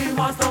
you must